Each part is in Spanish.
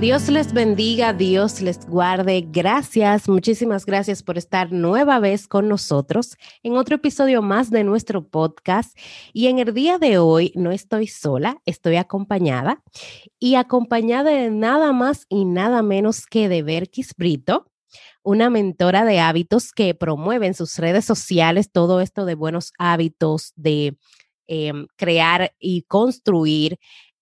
Dios les bendiga, Dios les guarde. Gracias, muchísimas gracias por estar nueva vez con nosotros en otro episodio más de nuestro podcast. Y en el día de hoy no estoy sola, estoy acompañada y acompañada de nada más y nada menos que de Berkis Brito, una mentora de hábitos que promueve en sus redes sociales todo esto de buenos hábitos, de em, crear y construir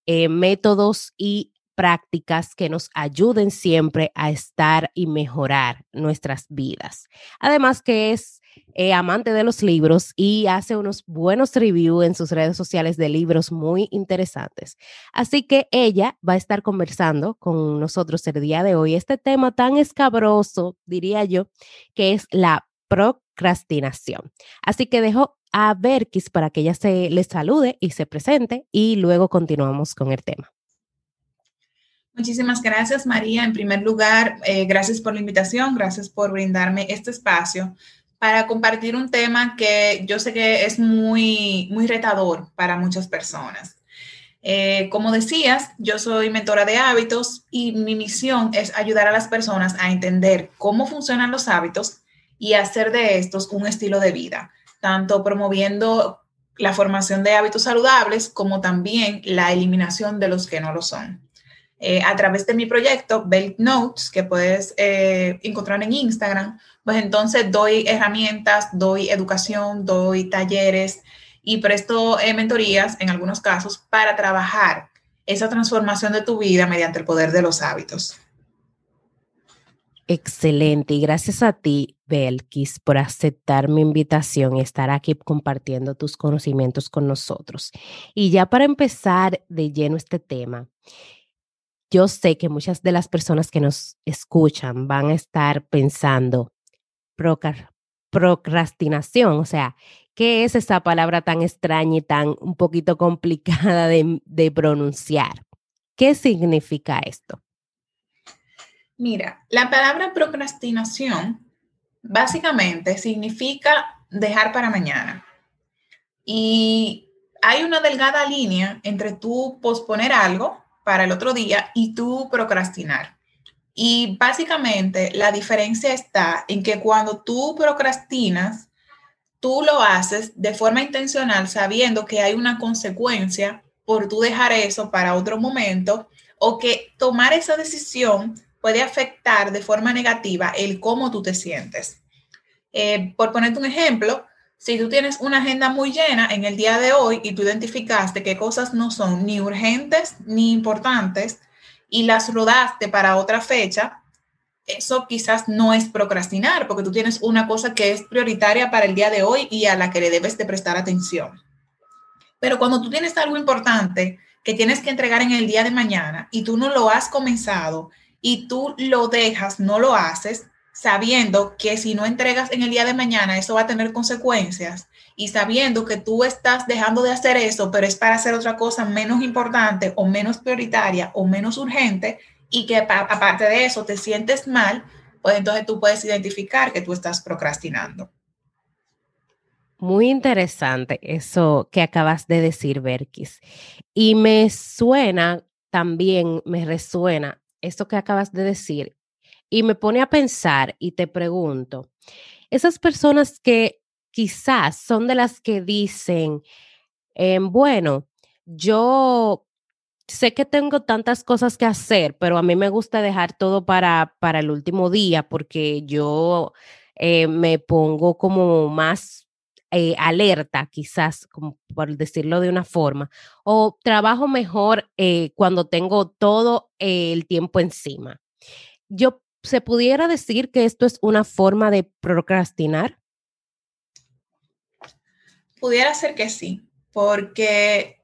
eh, métodos y prácticas que nos ayuden siempre a estar y mejorar nuestras vidas. Además que es eh, amante de los libros y hace unos buenos reviews en sus redes sociales de libros muy interesantes. Así que ella va a estar conversando con nosotros el día de hoy este tema tan escabroso, diría yo, que es la procrastinación. Así que dejo a Berkis para que ella se le salude y se presente y luego continuamos con el tema. Muchísimas gracias, María. En primer lugar, eh, gracias por la invitación, gracias por brindarme este espacio para compartir un tema que yo sé que es muy, muy retador para muchas personas. Eh, como decías, yo soy mentora de hábitos y mi misión es ayudar a las personas a entender cómo funcionan los hábitos y hacer de estos un estilo de vida, tanto promoviendo la formación de hábitos saludables como también la eliminación de los que no lo son. Eh, a través de mi proyecto, Belt Notes, que puedes eh, encontrar en Instagram, pues entonces doy herramientas, doy educación, doy talleres y presto eh, mentorías en algunos casos para trabajar esa transformación de tu vida mediante el poder de los hábitos. Excelente. Y gracias a ti, Belkis, por aceptar mi invitación y estar aquí compartiendo tus conocimientos con nosotros. Y ya para empezar de lleno este tema, yo sé que muchas de las personas que nos escuchan van a estar pensando procrastinación, o sea, ¿qué es esa palabra tan extraña y tan un poquito complicada de, de pronunciar? ¿Qué significa esto? Mira, la palabra procrastinación básicamente significa dejar para mañana. Y hay una delgada línea entre tú posponer algo para el otro día y tú procrastinar. Y básicamente la diferencia está en que cuando tú procrastinas, tú lo haces de forma intencional sabiendo que hay una consecuencia por tú dejar eso para otro momento o que tomar esa decisión puede afectar de forma negativa el cómo tú te sientes. Eh, por ponerte un ejemplo, si tú tienes una agenda muy llena en el día de hoy y tú identificaste qué cosas no son ni urgentes ni importantes y las rodaste para otra fecha, eso quizás no es procrastinar, porque tú tienes una cosa que es prioritaria para el día de hoy y a la que le debes de prestar atención. Pero cuando tú tienes algo importante que tienes que entregar en el día de mañana y tú no lo has comenzado y tú lo dejas, no lo haces, sabiendo que si no entregas en el día de mañana, eso va a tener consecuencias y sabiendo que tú estás dejando de hacer eso, pero es para hacer otra cosa menos importante o menos prioritaria o menos urgente y que aparte de eso te sientes mal, pues entonces tú puedes identificar que tú estás procrastinando. Muy interesante eso que acabas de decir, Berkis. Y me suena también, me resuena esto que acabas de decir y me pone a pensar y te pregunto, esas personas que quizás son de las que dicen, em, bueno, yo sé que tengo tantas cosas que hacer, pero a mí me gusta dejar todo para, para el último día porque yo eh, me pongo como más eh, alerta, quizás, por decirlo de una forma, o trabajo mejor eh, cuando tengo todo el tiempo encima. Yo ¿se pudiera decir que esto es una forma de procrastinar? Pudiera ser que sí, porque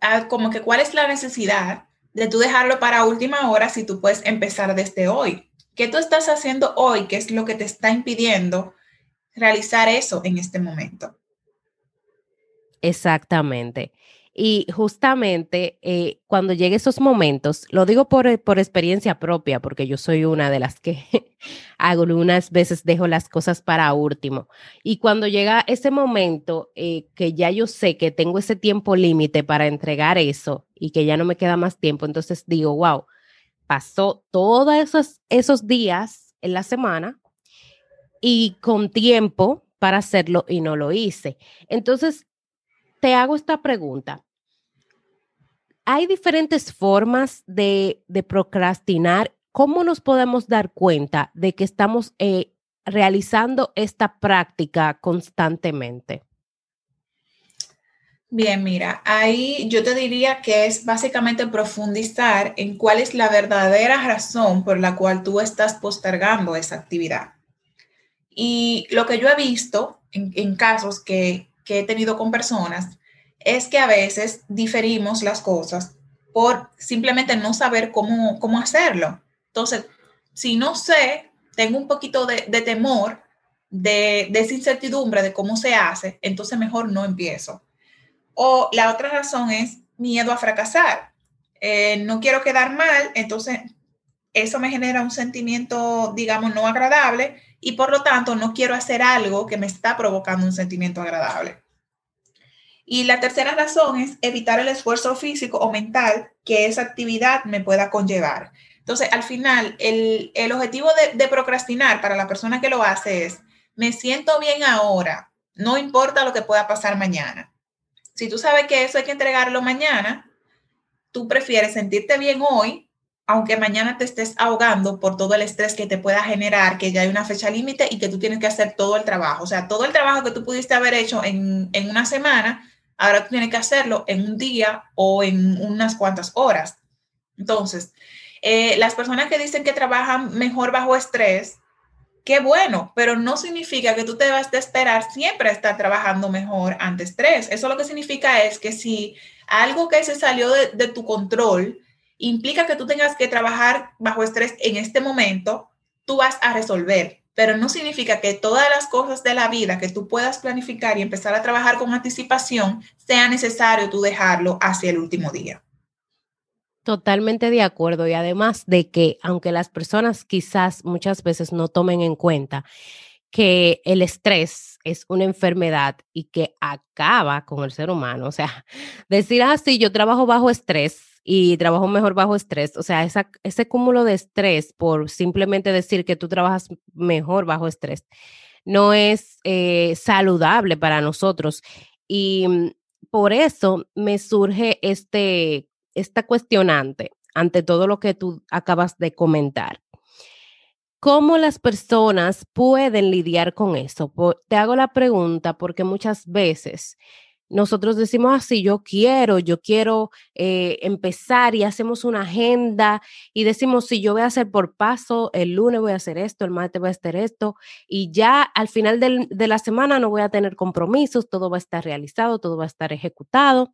ah, como que cuál es la necesidad de tú dejarlo para última hora si tú puedes empezar desde hoy. ¿Qué tú estás haciendo hoy? ¿Qué es lo que te está impidiendo realizar eso en este momento? Exactamente. Y justamente eh, cuando lleguen esos momentos, lo digo por, por, experiencia propia, porque yo soy una de las que algunas veces dejo las cosas para último. Y cuando llega ese momento eh, que ya yo sé que tengo ese tiempo límite para entregar eso y que ya no me queda más tiempo, entonces digo, wow, pasó todos esos, esos días en la semana y con tiempo para hacerlo y no lo hice. Entonces, te hago esta pregunta. Hay diferentes formas de, de procrastinar. ¿Cómo nos podemos dar cuenta de que estamos eh, realizando esta práctica constantemente? Bien, mira, ahí yo te diría que es básicamente profundizar en cuál es la verdadera razón por la cual tú estás postergando esa actividad. Y lo que yo he visto en, casos que, he tenido con personas es que a veces diferimos las cosas por simplemente no saber cómo, cómo hacerlo. Entonces, si no sé, tengo un poquito de, temor, de, de esa incertidumbre de cómo se hace, entonces mejor no empiezo. O la otra razón es miedo a fracasar. Eh, no quiero quedar mal, entonces eso me genera un sentimiento, digamos, no agradable y por lo tanto no quiero hacer algo que me está provocando un sentimiento agradable. Y la tercera razón es evitar el esfuerzo físico o mental que esa actividad me pueda conllevar. Entonces, al final, el, objetivo de, de, procrastinar para la persona que lo hace es, me siento bien ahora, no importa lo que pueda pasar mañana. Si tú sabes que eso hay que entregarlo mañana, tú prefieres sentirte bien hoy aunque mañana te estés ahogando por todo el estrés que te pueda generar, que ya hay una fecha límite y que tú tienes que hacer todo el trabajo. O sea, todo el trabajo que tú pudiste haber hecho en, una semana, ahora tú tienes que hacerlo en un día o en unas cuantas horas. Entonces, eh, las personas que dicen que trabajan mejor bajo estrés, qué bueno, pero no significa que tú te vas a esperar siempre a estar trabajando mejor ante estrés. Eso lo que significa es que si algo que se salió de, de tu control, implica que tú tengas que trabajar bajo estrés en este momento, tú vas a resolver, pero no significa que todas las cosas de la vida que tú puedas planificar y empezar a trabajar con anticipación, sea necesario tú dejarlo hacia el último día. Totalmente de acuerdo y además de que aunque las personas quizás muchas veces no tomen en cuenta que el estrés es una enfermedad y que acaba con el ser humano, o sea, decir así, yo trabajo bajo estrés y trabajo mejor bajo estrés. O sea, ese cúmulo de estrés por simplemente decir que tú trabajas mejor bajo estrés no es eh, saludable para nosotros. Y mm, por eso me surge este, esta cuestionante ante todo lo que tú acabas de comentar. ¿Cómo las personas pueden lidiar con eso? Te hago la pregunta porque muchas veces nosotros decimos así, yo quiero, yo quiero eh, empezar y hacemos una agenda y decimos, si yo voy a hacer por paso, el lunes voy a hacer esto, el martes voy a hacer esto y ya al final de la semana no voy a tener compromisos, todo va a estar realizado, todo va a estar ejecutado,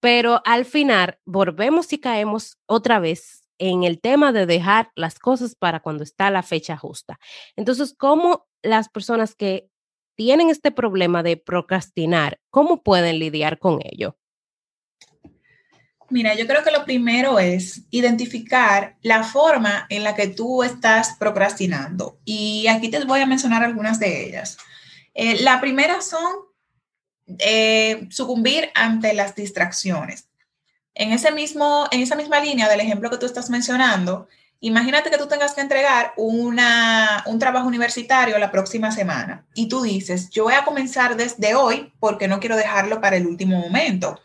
pero al final volvemos y caemos otra vez en el tema de dejar las cosas para cuando está la fecha justa. Entonces, ¿cómo las personas que tienen este problema de procrastinar, ¿cómo pueden lidiar con ello? Mira, yo creo que lo primero es identificar la forma en la que tú estás procrastinando. Y aquí te voy a mencionar algunas de ellas. Eh, la primera son eh, sucumbir ante las distracciones. En, ese mismo, en esa misma línea del ejemplo que tú estás mencionando, Imagínate que tú tengas que entregar una, un trabajo universitario la próxima semana y tú dices, yo voy a comenzar desde hoy porque no quiero dejarlo para el último momento,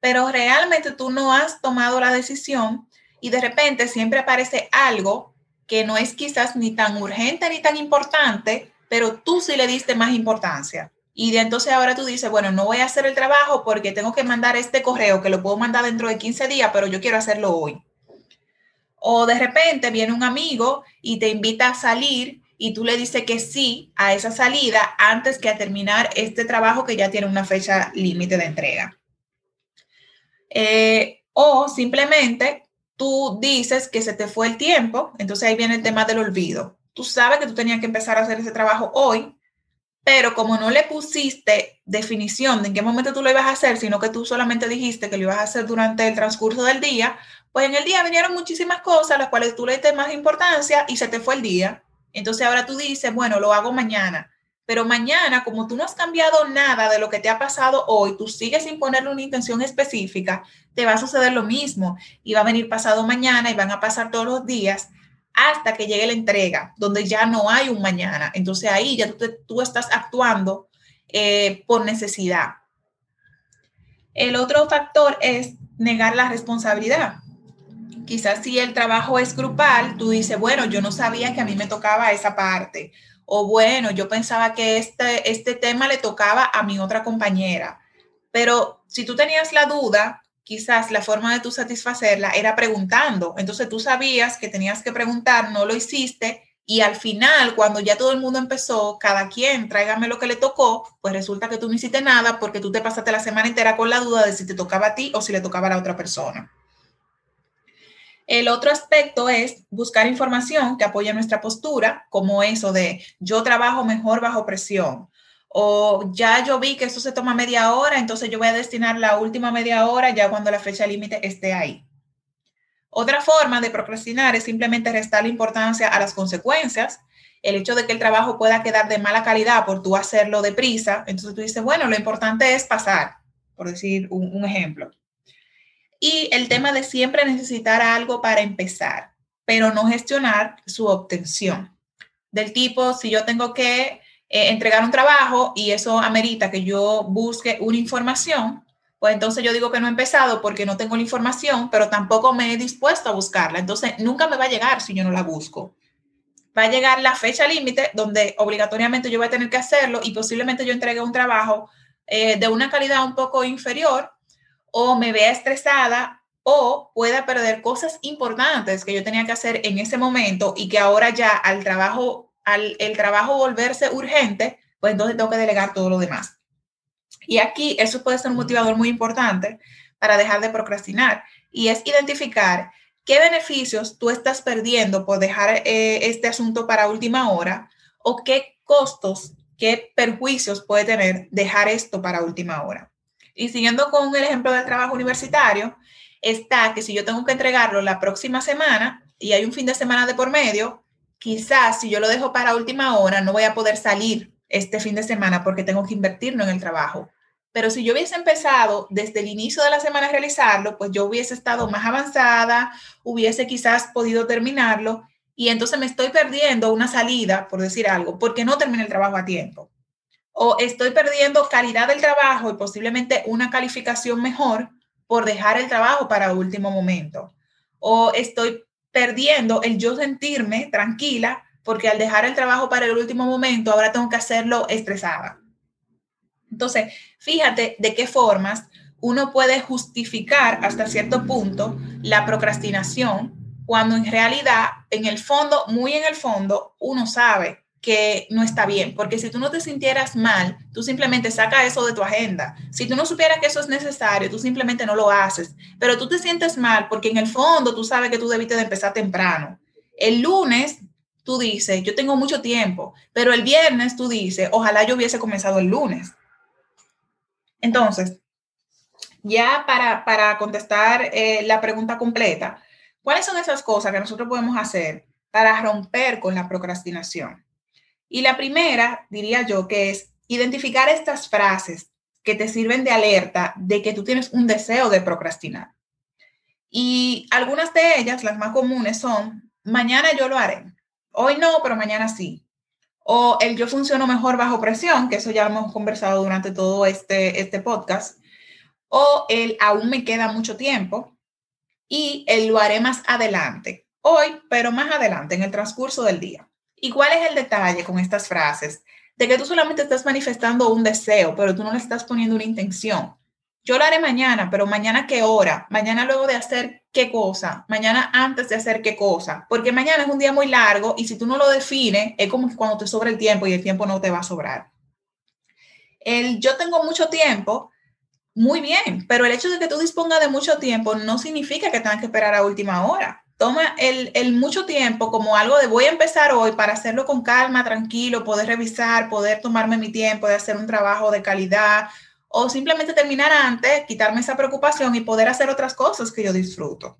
pero realmente tú no has tomado la decisión y de repente siempre aparece algo que no es quizás ni tan urgente ni tan importante, pero tú sí le diste más importancia. Y de entonces ahora tú dices, bueno, no voy a hacer el trabajo porque tengo que mandar este correo que lo puedo mandar dentro de 15 días, pero yo quiero hacerlo hoy. O de repente viene un amigo y te invita a salir y tú le dices que sí a esa salida antes que a terminar este trabajo que ya tiene una fecha límite de entrega. Eh, o simplemente tú dices que se te fue el tiempo, entonces ahí viene el tema del olvido. Tú sabes que tú tenías que empezar a hacer ese trabajo hoy, pero como no le pusiste definición de en qué momento tú lo ibas a hacer, sino que tú solamente dijiste que lo ibas a hacer durante el transcurso del día, pues en el día vinieron muchísimas cosas, las cuales tú le diste más importancia y se te fue el día. Entonces ahora tú dices, bueno, lo hago mañana. Pero mañana, como tú no has cambiado nada de lo que te ha pasado hoy, tú sigues sin ponerle una intención específica, te va a suceder lo mismo y va a venir pasado mañana y van a pasar todos los días hasta que llegue la entrega, donde ya no hay un mañana. Entonces ahí ya tú, estás actuando eh, por necesidad. El otro factor es negar la responsabilidad. Quizás si el trabajo es grupal, tú dices, bueno, yo no sabía que a mí me tocaba esa parte o bueno, yo pensaba que este, este tema le tocaba a mi otra compañera. Pero si tú tenías la duda, quizás la forma de tú satisfacerla era preguntando. Entonces tú sabías que tenías que preguntar, no lo hiciste y al final, cuando ya todo el mundo empezó, cada quien tráigame lo que le tocó, pues resulta que tú no hiciste nada porque tú te pasaste la semana entera con la duda de si te tocaba a ti o si le tocaba a la otra persona. El otro aspecto es buscar información que apoye nuestra postura, como eso de yo trabajo mejor bajo presión. O ya yo vi que esto se toma media hora, entonces yo voy a destinar la última media hora ya cuando la fecha límite esté ahí. Otra forma de procrastinar es simplemente restar la importancia a las consecuencias. El hecho de que el trabajo pueda quedar de mala calidad por tú hacerlo deprisa, entonces tú dices, bueno, lo importante es pasar, por decir un, un ejemplo. Y el tema de siempre necesitar algo para empezar, pero no gestionar su obtención. Del tipo, si yo tengo que eh, entregar un trabajo y eso amerita que yo busque una información, pues entonces yo digo que no he empezado porque no tengo la información, pero tampoco me he dispuesto a buscarla. Entonces nunca me va a llegar si yo no la busco. Va a llegar la fecha límite donde obligatoriamente yo voy a tener que hacerlo y posiblemente yo entregue un trabajo eh, de una calidad un poco inferior o me vea estresada o pueda perder cosas importantes que yo tenía que hacer en ese momento y que ahora ya al trabajo, al el trabajo volverse urgente, pues entonces tengo que delegar todo lo demás. Y aquí eso puede ser un motivador muy importante para dejar de procrastinar y es identificar qué beneficios tú estás perdiendo por dejar eh, este asunto para última hora o qué costos, qué perjuicios puede tener dejar esto para última hora. Y siguiendo con el ejemplo del trabajo universitario, está que si yo tengo que entregarlo la próxima semana y hay un fin de semana de por medio, quizás si yo lo dejo para última hora no voy a poder salir este fin de semana porque tengo que invertirlo en el trabajo. Pero si yo hubiese empezado desde el inicio de la semana a realizarlo, pues yo hubiese estado más avanzada, hubiese quizás podido terminarlo y entonces me estoy perdiendo una salida, por decir algo, porque no terminé el trabajo a tiempo o estoy perdiendo calidad del trabajo y posiblemente una calificación mejor por dejar el trabajo para último momento. O estoy perdiendo el yo sentirme tranquila porque al dejar el trabajo para el último momento ahora tengo que hacerlo estresada. Entonces, fíjate de qué formas uno puede justificar hasta cierto punto la procrastinación cuando en realidad, en el fondo, muy en el fondo, uno sabe que no está bien, porque si tú no te sintieras mal, tú simplemente saca eso de tu agenda. Si tú no supieras que eso es necesario, tú simplemente no lo haces, pero tú te sientes mal porque en el fondo tú sabes que tú debiste de empezar temprano. El lunes tú dices, yo tengo mucho tiempo, pero el viernes tú dices, ojalá yo hubiese comenzado el lunes. Entonces, ya para, para contestar eh, la pregunta completa, ¿cuáles son esas cosas que nosotros podemos hacer para romper con la procrastinación? Y la primera, diría yo, que es identificar estas frases que te sirven de alerta de que tú tienes un deseo de procrastinar. Y algunas de ellas, las más comunes, son, mañana yo lo haré. Hoy no, pero mañana sí. O el yo funciono mejor bajo presión, que eso ya hemos conversado durante todo este, este podcast. O el aún me queda mucho tiempo. Y el lo haré más adelante. Hoy, pero más adelante, en el transcurso del día. ¿Y cuál es el detalle con estas frases? De que tú solamente estás manifestando un deseo, pero tú no le estás poniendo una intención. Yo lo haré mañana, pero mañana qué hora, mañana luego de hacer qué cosa, mañana antes de hacer qué cosa, porque mañana es un día muy largo y si tú no lo defines, es como cuando te sobra el tiempo y el tiempo no te va a sobrar. El yo tengo mucho tiempo, muy bien, pero el hecho de que tú dispongas de mucho tiempo no significa que tengas que esperar a última hora toma el, mucho tiempo como algo de voy a empezar hoy para hacerlo con calma, tranquilo, poder revisar, poder tomarme mi tiempo de hacer un trabajo de calidad o simplemente terminar antes, quitarme esa preocupación y poder hacer otras cosas que yo disfruto.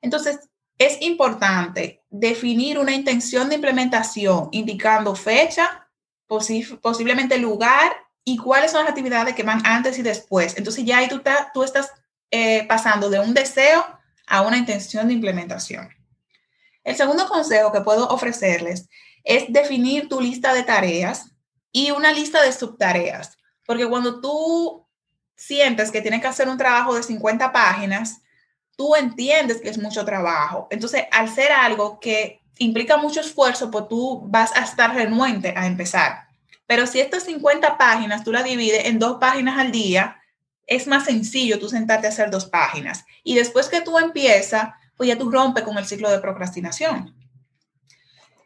Entonces, es importante definir una intención de implementación indicando fecha, posiblemente lugar y cuáles son las actividades que van antes y después. Entonces ya ahí tú, tú estás eh, pasando de un deseo a una intención de implementación. El segundo consejo que puedo ofrecerles es definir tu lista de tareas y una lista de subtareas, porque cuando tú sientes que tienes que hacer un trabajo de 50 páginas, tú entiendes que es mucho trabajo. Entonces, al ser algo que implica mucho esfuerzo, pues tú vas a estar renuente a empezar. Pero si estas 50 páginas tú las divides en dos páginas al día, es más sencillo tú sentarte a hacer dos páginas. Y después que tú empiezas, pues ya tú rompes con el ciclo de procrastinación.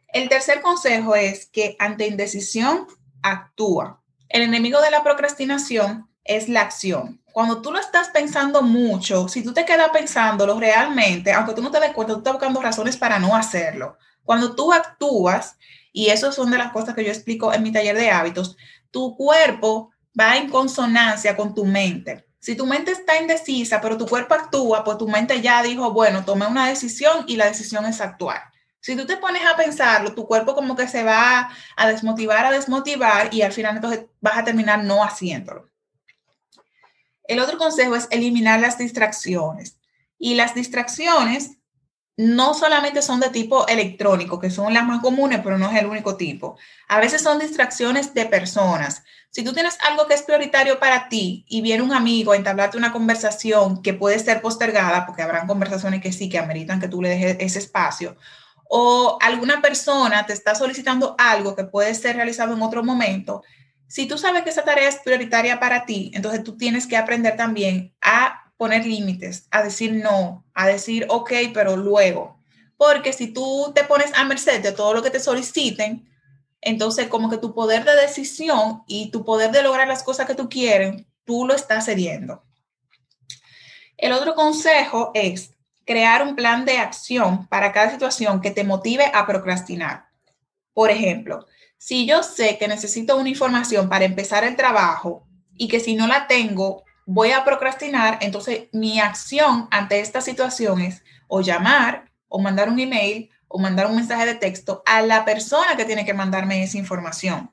El tercer consejo es que ante indecisión, actúa. El enemigo de la procrastinación es la acción. Cuando tú lo estás pensando mucho, si tú te quedas pensándolo realmente, aunque tú no te des cuenta, tú estás buscando razones para no hacerlo. Cuando tú actúas, y eso son de las cosas que yo explico en mi taller de hábitos, tu cuerpo va en consonancia con tu mente. Si tu mente está indecisa, pero tu cuerpo actúa, pues tu mente ya dijo, bueno, tomé una decisión y la decisión es actuar. Si tú te pones a pensarlo, tu cuerpo como que se va a desmotivar, a desmotivar y al final entonces vas a terminar no haciéndolo. El otro consejo es eliminar las distracciones. Y las distracciones no solamente son de tipo electrónico, que son las más comunes, pero no es el único tipo. A veces son distracciones de personas. Si tú tienes algo que es prioritario para ti y viene un amigo a entablarte una conversación que puede ser postergada, porque habrán conversaciones que sí, que ameritan que tú le dejes ese espacio, o alguna persona te está solicitando algo que puede ser realizado en otro momento, si tú sabes que esa tarea es prioritaria para ti, entonces tú tienes que aprender también a poner límites, a decir no, a decir ok, pero luego. Porque si tú te pones a merced de todo lo que te soliciten, entonces como que tu poder de decisión y tu poder de lograr las cosas que tú quieres, tú lo estás cediendo. El otro consejo es crear un plan de acción para cada situación que te motive a procrastinar. Por ejemplo, si yo sé que necesito una información para empezar el trabajo y que si no la tengo, voy a procrastinar, entonces mi acción ante esta situación es o llamar o mandar un email o mandar un mensaje de texto a la persona que tiene que mandarme esa información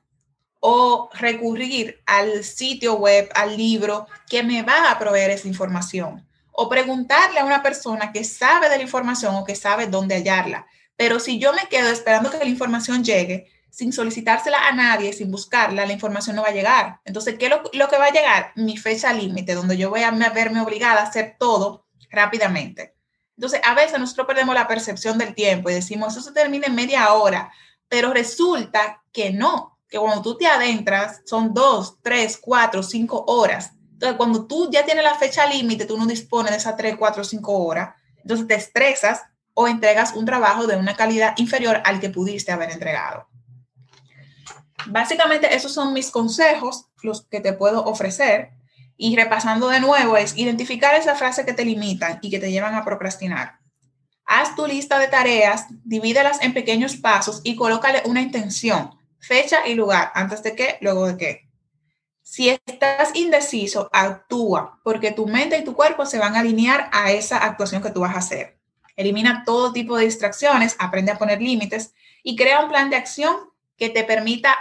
o recurrir al sitio web, al libro que me va a proveer esa información o preguntarle a una persona que sabe de la información o que sabe dónde hallarla. Pero si yo me quedo esperando que la información llegue, sin solicitársela a nadie, sin buscarla, la información no va a llegar. Entonces, ¿qué es lo, que va a llegar? Mi fecha límite, donde yo voy a verme obligada a hacer todo rápidamente. Entonces, a veces nosotros perdemos la percepción del tiempo y decimos, eso se termina en media hora, pero resulta que no, que cuando tú te adentras son dos, tres, cuatro, cinco horas. Entonces, cuando tú ya tienes la fecha límite, tú no dispones de esas tres, cuatro, cinco horas, entonces te estresas o entregas un trabajo de una calidad inferior al que pudiste haber entregado. Básicamente esos son mis consejos, los que te puedo ofrecer. Y repasando de nuevo es identificar esas frases que te limitan y que te llevan a procrastinar. Haz tu lista de tareas, divídelas en pequeños pasos y colócale una intención, fecha y lugar, antes de qué, luego de qué. Si estás indeciso, actúa, porque tu mente y tu cuerpo se van a alinear a esa actuación que tú vas a hacer. Elimina todo tipo de distracciones, aprende a poner límites y crea un plan de acción que te permita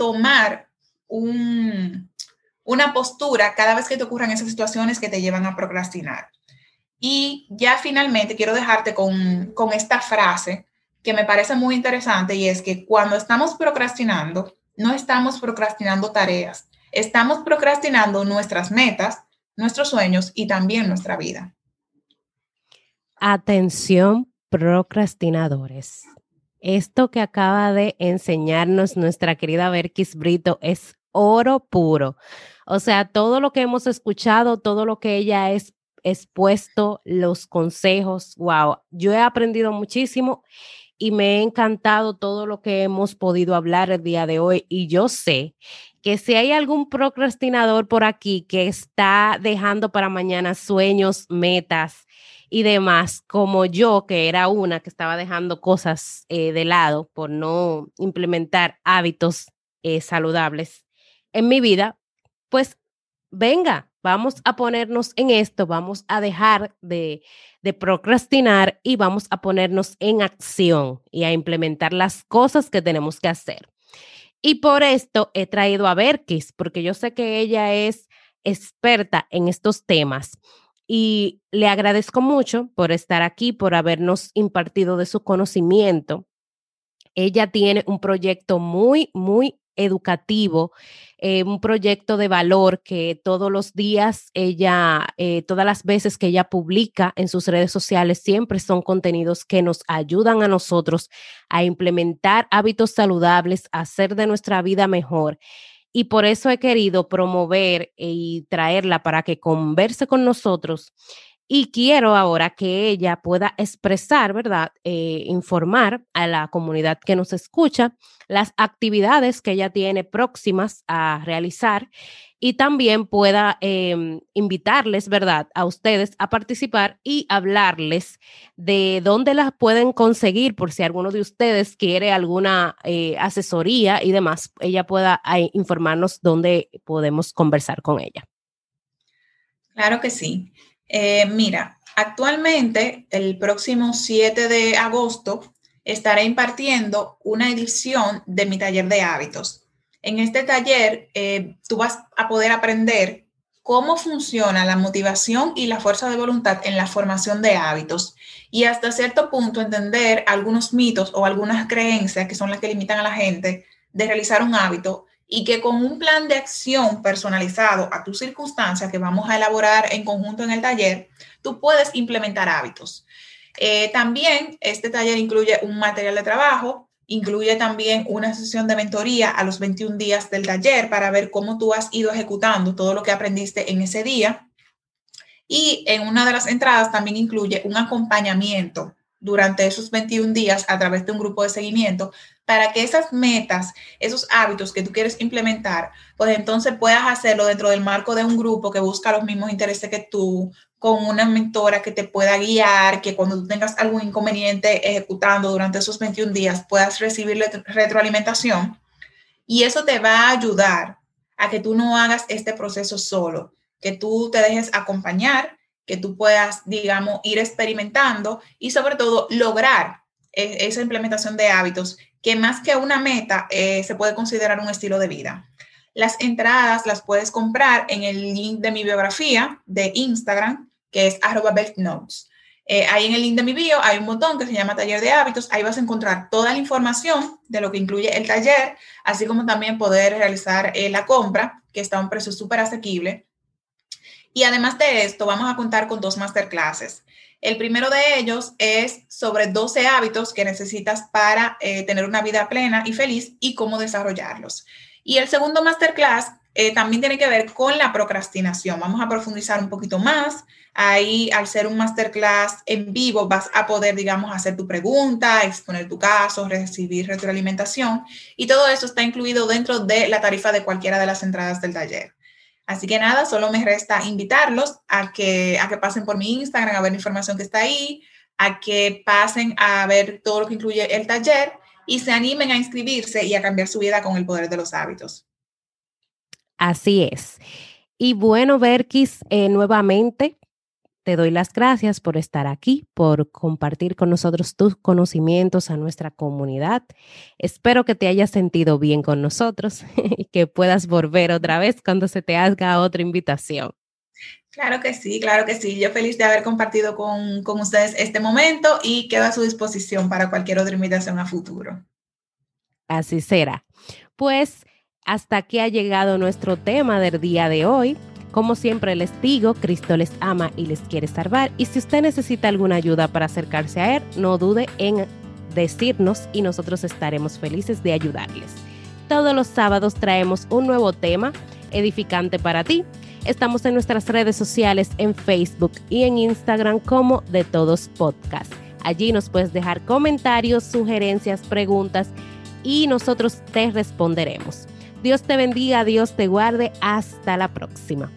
tomar una postura cada vez que te ocurran esas situaciones que te llevan a procrastinar. Y ya finalmente quiero dejarte con, con esta frase que me parece muy interesante y es que cuando estamos procrastinando, no estamos procrastinando tareas, estamos procrastinando nuestras metas, nuestros sueños y también nuestra vida. Atención, procrastinadores. Esto que acaba de enseñarnos nuestra querida Berkis Brito es oro puro. O sea, todo lo que hemos escuchado, todo lo que ella ha expuesto, los consejos, wow, yo he aprendido muchísimo y me ha encantado todo lo que hemos podido hablar el día de hoy y yo sé que si hay algún procrastinador por aquí que está dejando para mañana sueños, metas, y demás, como yo, que era una que estaba dejando cosas eh, de lado por no implementar hábitos eh, saludables en mi vida, pues venga, vamos a ponernos en esto, vamos a dejar de, de procrastinar y vamos a ponernos en acción y a implementar las cosas que tenemos que hacer. Y por esto he traído a Berkis, porque yo sé que ella es experta en estos temas y le agradezco mucho por estar aquí, por habernos impartido de su conocimiento. Ella tiene un proyecto muy, muy educativo, eh, un proyecto de valor que todos los días ella, eh, todas las veces que ella publica en sus redes sociales, siempre son contenidos que nos ayudan a nosotros a implementar hábitos saludables, a hacer de nuestra vida mejor. Y por eso he querido promover y traerla para que converse con nosotros y quiero ahora que ella pueda expresar, ¿verdad? Eh, informar a la comunidad que nos escucha las actividades que ella tiene próximas a realizar y también pueda em, invitarles, ¿verdad?, a ustedes a participar y hablarles de dónde las pueden conseguir por si alguno de ustedes quiere alguna eh, asesoría y demás, ella pueda eh, informarnos dónde podemos conversar con ella. Claro que sí. Eh, mira, actualmente, el próximo 7 de agosto, estaré impartiendo una edición de mi taller de hábitos. En este taller, eh, tú vas a poder aprender cómo funciona la motivación y la fuerza de voluntad en la formación de hábitos y hasta cierto punto entender algunos mitos o algunas creencias que son las que limitan a la gente de realizar un hábito y que con un plan de acción personalizado a tus circunstancias que vamos a elaborar en conjunto en el taller, tú puedes implementar hábitos. Eh, también este taller incluye un material de trabajo, incluye también una sesión de mentoría a los 21 días del taller para ver cómo tú has ido ejecutando todo lo que aprendiste en ese día. Y en una de las entradas también incluye un acompañamiento durante esos 21 días a través de un grupo de seguimiento para que esas metas, esos hábitos que tú quieres implementar, pues entonces puedas hacerlo dentro del marco de un grupo que busca los mismos intereses que tú, con una mentora que te pueda guiar, que cuando tú tengas algún inconveniente ejecutando durante esos 21 días puedas recibir retroalimentación. Y eso te va a ayudar a que tú no hagas este proceso solo, que tú te dejes acompañar que tú puedas, digamos, ir experimentando y sobre todo lograr e, esa implementación de hábitos que más que una meta eh, se puede considerar un estilo de vida. Las entradas las puedes comprar en el link de mi biografía de Instagram, que es arroba notes. Eh, ahí en el link de mi bio hay un botón que se llama taller de hábitos. Ahí vas a encontrar toda la información de lo que incluye el taller, así como también poder realizar eh, la compra, que está a un precio súper asequible. Y además de esto, vamos a contar con dos masterclasses. El primero de ellos es sobre 12 hábitos que necesitas para eh, tener una vida plena y feliz y cómo desarrollarlos. Y el segundo masterclass eh, también tiene que ver con la procrastinación. Vamos a profundizar un poquito más. Ahí, al ser un masterclass en vivo, vas a poder, digamos, hacer tu pregunta, exponer tu caso, recibir retroalimentación. Y todo eso está incluido dentro de la tarifa de cualquiera de las entradas del taller. Así que nada, solo me resta invitarlos a que, a que pasen por mi Instagram a ver la información que está ahí, a que pasen a ver todo lo que incluye el taller y se animen a inscribirse y a cambiar su vida con el poder de los hábitos. Así es. Y bueno, Berkis, eh, nuevamente te doy las gracias por estar aquí, por compartir con nosotros tus conocimientos a nuestra comunidad. Espero que te hayas sentido bien con nosotros y que puedas volver otra vez cuando se te haga otra invitación. Claro que sí, claro que sí. Yo feliz de haber compartido con, con ustedes este momento y quedo a su disposición para cualquier otra invitación a futuro. Así será. Pues hasta aquí ha llegado nuestro tema del día de hoy. Como siempre les digo, Cristo les ama y les quiere salvar. Y si usted necesita alguna ayuda para acercarse a Él, no dude en decirnos y nosotros estaremos felices de ayudarles. Todos los sábados traemos un nuevo tema edificante para ti. Estamos en nuestras redes sociales en Facebook y en Instagram como de todos podcast. Allí nos puedes dejar comentarios, sugerencias, preguntas y nosotros te responderemos. Dios te bendiga, Dios te guarde. Hasta la próxima.